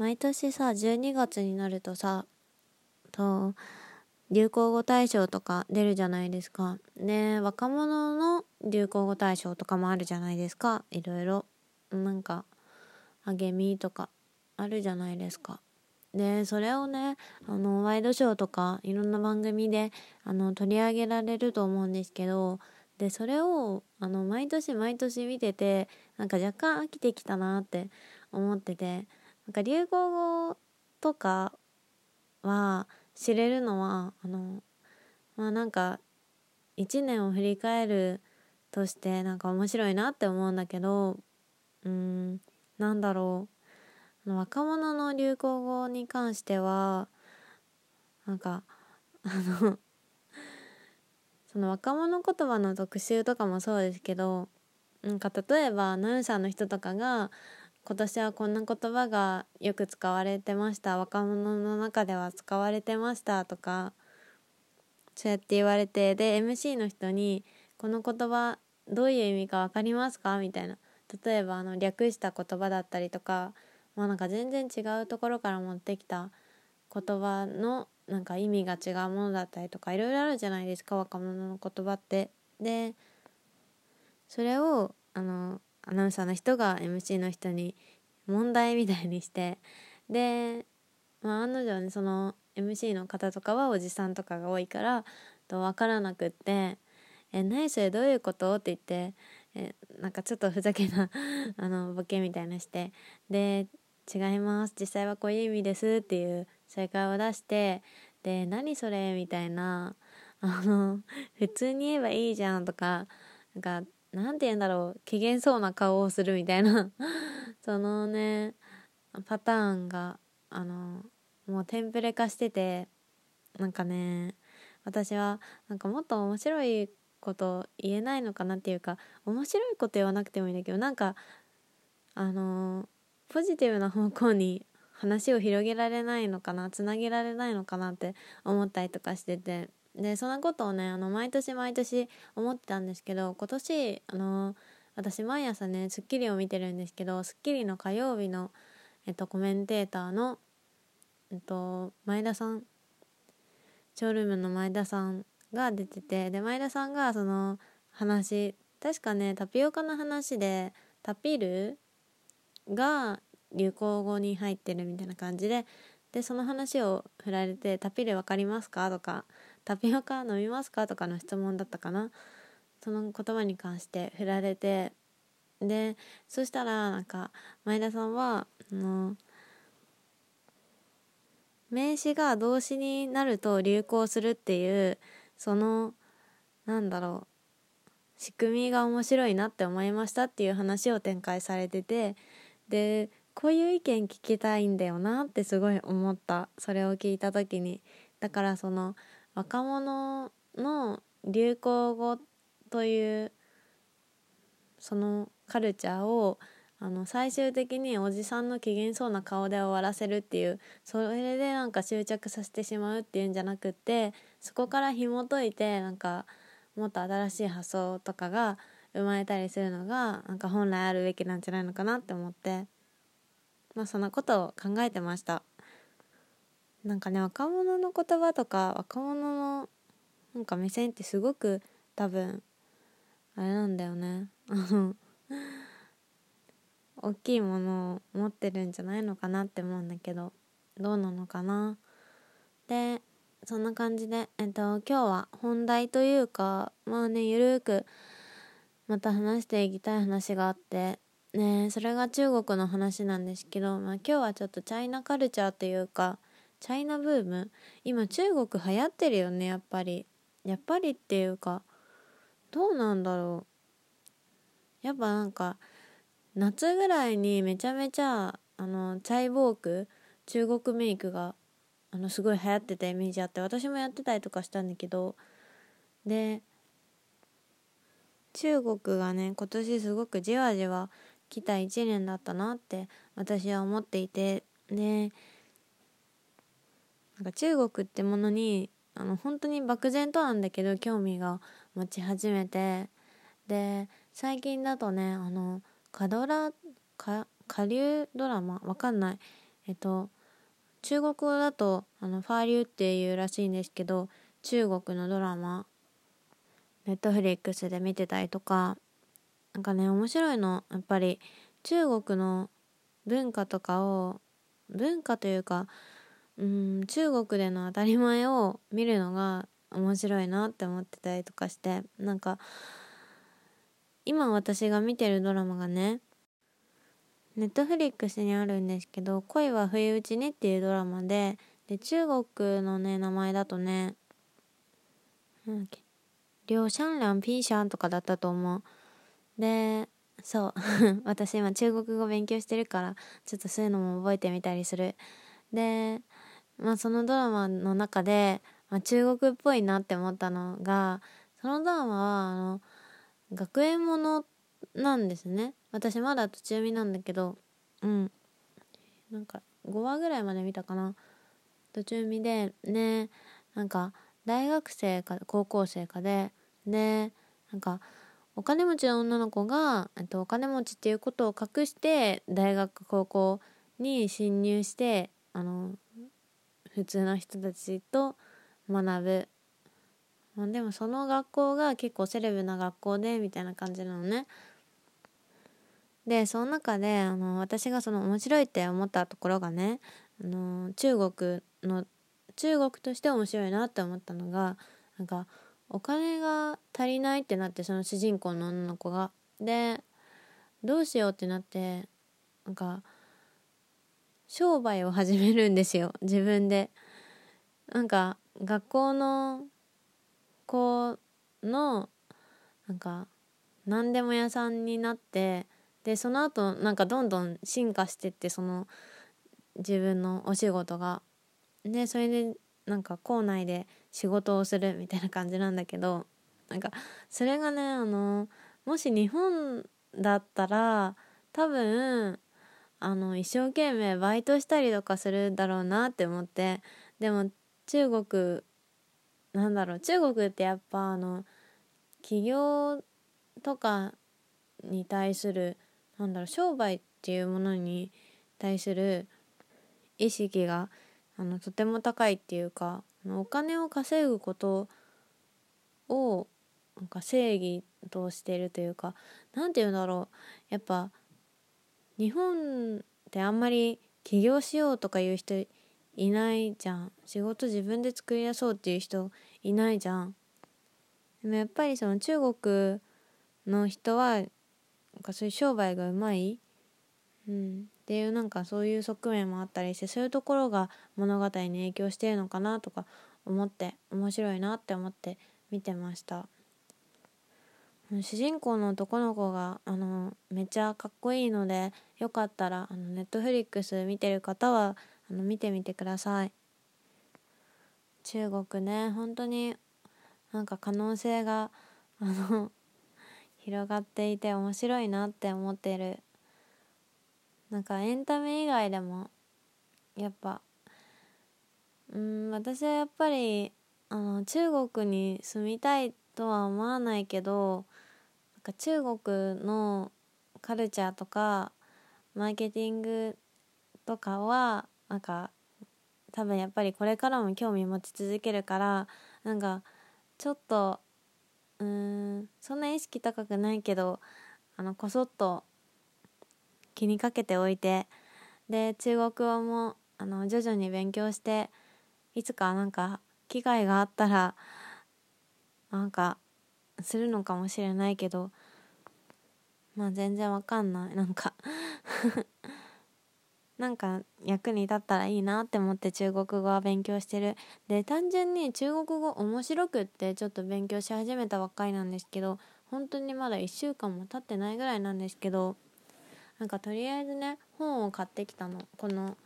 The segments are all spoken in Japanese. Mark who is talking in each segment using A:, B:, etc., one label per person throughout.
A: 毎年さ12月になるとさと流行語大賞とか出るじゃないですか。ね若者の流行語大賞とかもあるじゃないですか。いろいろ。なんか、あげみとかあるじゃないですか。で、それをね、あの、ワイドショーとかいろんな番組で、あの、取り上げられると思うんですけど、で、それを、あの、毎年毎年見てて、なんか若干飽きてきたなって思ってて、なんか流行語とかは、知れるのはあのまあなんか1年を振り返るとしてなんか面白いなって思うんだけどうんなんだろう。若者の流行語に関してはなんかあの その若者言葉の特集とかもそうですけどなんか例えばアナウンサーの人とかが今年はこんな言葉がよく使われてました若者の中では使われてましたとかそうやって言われてで MC の人に「この言葉どういう意味か分かりますか?」みたいな例えばあの略した言葉だったりとかまあなんか全然違うところから持ってきた言葉のなんか意味が違うものだったりとかいろいろあるじゃないですか若者の言葉って。でそれをあのアナウンサーの人が MC の人に問題みたいにしてで、まあ、案の定ねその MC の方とかはおじさんとかが多いからと分からなくって「え何それどういうこと?」って言ってえなんかちょっとふざけな あのボケみたいなしてで「違います実際はこういう意味です」っていう正解を出してで「何それ?」みたいなあの普通に言えばいいじゃんとかなんかなんて言うんだろう。機嫌そうな顔をするみたいな。そのねパターンがあのもうテンプレ化しててなんかね私はなんかもっと面白いこと言えないのかなっていうか面白いこと言わなくてもいいんだけどなんかあのポジティブな方向に話を広げられないのかなつなげられないのかなって思ったりとかしてて。でそんなことをねあの毎年毎年思ってたんですけど今年あの私毎朝ね『スッキリ』を見てるんですけど『スッキリ』の火曜日の、えっと、コメンテーターの、えっと、前田さんショールームの前田さんが出ててで前田さんがその話確かねタピオカの話でタピルが流行語に入ってるみたいな感じででその話を振られて「タピル分かりますか?」とかタピオカ飲みますか?」とかの質問だったかな。その言葉に関して振られて。でそしたらなんか前田さんはあの名詞が動詞になると流行するっていうそのなんだろう仕組みが面白いなって思いましたっていう話を展開されてて。でこういう意見聞きたいんだよなってすごい思った。それを聞いた時に。だからその若者の流行語というそのカルチャーをあの最終的におじさんの機嫌そうな顔で終わらせるっていうそれでなんか執着させてしまうっていうんじゃなくってそこから紐解いてなんかもっと新しい発想とかが生まれたりするのがなんか本来あるべきなんじゃないのかなって思ってまあそんなことを考えてました。なんかね若者の言葉とか若者のなんか目線ってすごく多分あれなんだよね。大きいものを持ってるんじゃないのかなって思うんだけどどうなのかな。でそんな感じで、えっと、今日は本題というかまあねゆるくまた話していきたい話があってねそれが中国の話なんですけど、まあ、今日はちょっとチャイナカルチャーというかチャイナブーム。今中国流行ってるよねやっぱり。やっぱりっていうかどうなんだろう。やっぱなんか夏ぐらいにめちゃめちゃあのチャイボーク中国メイクがあのすごい流行ってたイメージあって私もやってたりとかしたんだけど。で中国がね今年すごくじわじわ来た1年だったなって私は思っていて。でなんか中国ってものにあの本当に漠然となんだけど興味が持ち始めてで最近だとねあのカドラか下流ドラマわかんない。えっと中国語だとあのファーリューっていうらしいんですけど中国のドラマネットフリックスで見てたりとかなんかね面白いのやっぱり中国の文化とかを文化というかうん中国での当たり前を見るのが面白いなって思ってたりとかしてなんか今私が見てるドラマがねネットフリックスにあるんですけど「恋は不意打ちね」っていうドラマでで中国のね名前だとねなんだっけ両シャンランピーシャンとかだったと思う。でそう 私今中国語勉強してるからちょっとそういうのも覚えてみたりする。でまあそのドラマの中で、まあ、中国っぽいなって思ったのがそのドラマはあの学園ものなんですね。私まだ途中見なんだけどうん。なんか5話ぐらいまで見たかな。途中見でねなんか大学生か高校生かででなんかお金持ちの女の子がとお金持ちっていうことを隠して大学高校に侵入してあの普通の人たちと学ぶまあ、でもその学校が結構セレブな学校でみたいな感じなのね。でその中であの私がその面白いって思ったところがねあの中国の中国として面白いなって思ったのがなんかお金が足りないってなってその主人公の女の子が。でどうしようってなってなんか商売を始めるんですよ 自分で。なんか学校の子のなんか何でも屋さんになってでその後なんかどんどん進化してってその自分のお仕事が。でそれでなんか校内で仕事をするみたいな感じなんだけどなんかそれがねあのもし日本だったら多分あの一生懸命バイトしたりとかするだろうなって思ってでも中国なんだろう中国ってやっぱあの起業とかに対するなんだろう商売っていうものに対する意識があのとても高いっていうかお金を稼ぐことをなんか正義としてるというか何て言うんだろうやっぱ日本ってあんまり起業しようとかいう人いないじゃん。仕事自分で作り出そうっていう人いないじゃん。でもやっぱりその中国の人はなんかそういう商売がうまい、うん、っていうなんかそういう側面もあったりしてそういうところが物語に影響してるのかなとか思って面白いなって思って見てました。主人公の男の子があのめっちゃかっこいいのでよかったらあのネットフリックス見てる方はあの見てみてください。中国ね本当になんか可能性があの 広がっていて面白いなって思ってる。なんかエンタメ以外でもやっぱうん私はやっぱりあの中国に住みたいとは思わないけどか中国のカルチャーとかマーケティングとかはなんか多分やっぱりこれからも興味持ち続けるからなんかちょっとうんそんな意識高くないけどあのこそっと気にかけておいてで中国語もあの徐々に勉強していつかなんか機会があったらなんかするのかもしれないけどまあ全然わかんない。なんかなんか役に立ったらいいなって思って中国語は勉強してる。で単純に中国語面白くってちょっと勉強し始めたばっかりなんですけど本当にまだ1週間も経ってないぐらいなんですけどなんかとりあえずね本を買ってきたの。この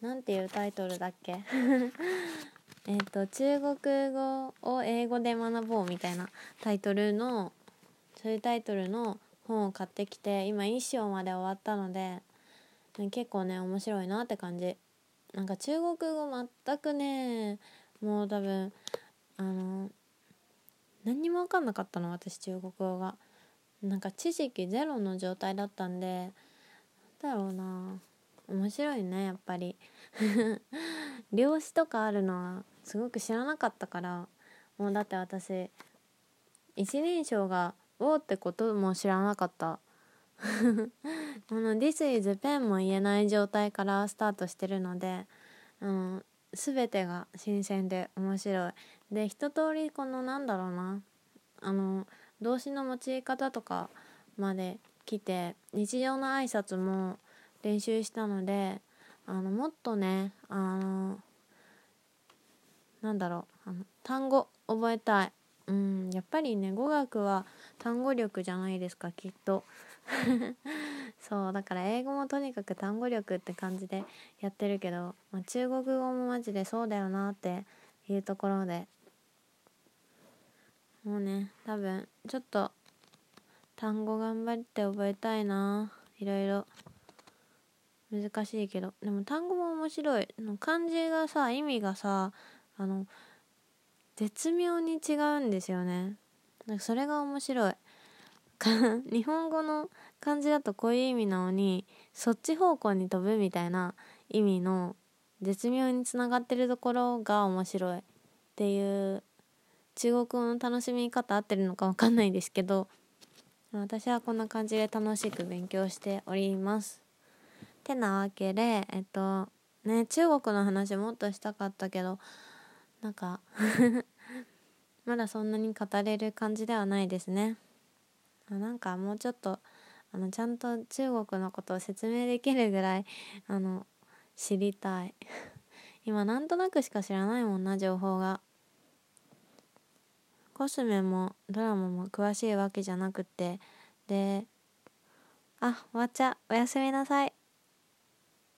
A: 何ていうタイトルだっけ？えっと中国語を英語で学ぼうみたいなタイトルのそういうタイトルの本を買ってきて今1章まで終わったので結構ね面白いなって感じ。なんか中国語全くねもう多分あの何にも分かんなかったの私中国語が。なんか知識ゼロの状態だったんでなんだろうな。面白いねやっぱり。漁師とかあるのはすごく知らなかったから。もうだって私一人称が「お」ってことも知らなかった。この「This is pen」も言えない状態からスタートしてるので、うん、全てが新鮮で面白い。で一通りこのなんだろうな。あの動詞の用い方とかまで来て日常の挨拶も練習したのであのもっとねあのなんだろう。あの単語覚えたい。うんやっぱりね語学は単語力じゃないですかきっと。そうだから英語もとにかく単語力って感じでやってるけど、まあ、中国語もマジでそうだよなっていうところで。もうね多分ちょっと単語頑張って覚えたいな。いろいろ。難しいけど。でも単語も面白い。漢字がさ意味がさあの絶妙に違うんですよねなんかそれが面白い 日本語の漢字だとこういう意味なのにそっち方向に飛ぶみたいな意味の絶妙につながってるところが面白いっていう中国語の楽しみ方合ってるのか分かんないですけど私はこんな感じで楽しく勉強しております。てなわけでえっとね中国の話もっとしたかったけどなんか まだそんなに語れる感じではないですね。なんかもうちょっとあのちゃんと中国のことを説明できるぐらいあの知りたい。今なんとなくしか知らないもんな情報が。コスメもドラマも詳しいわけじゃなくて。であ終わっちゃう。おやすみなさい。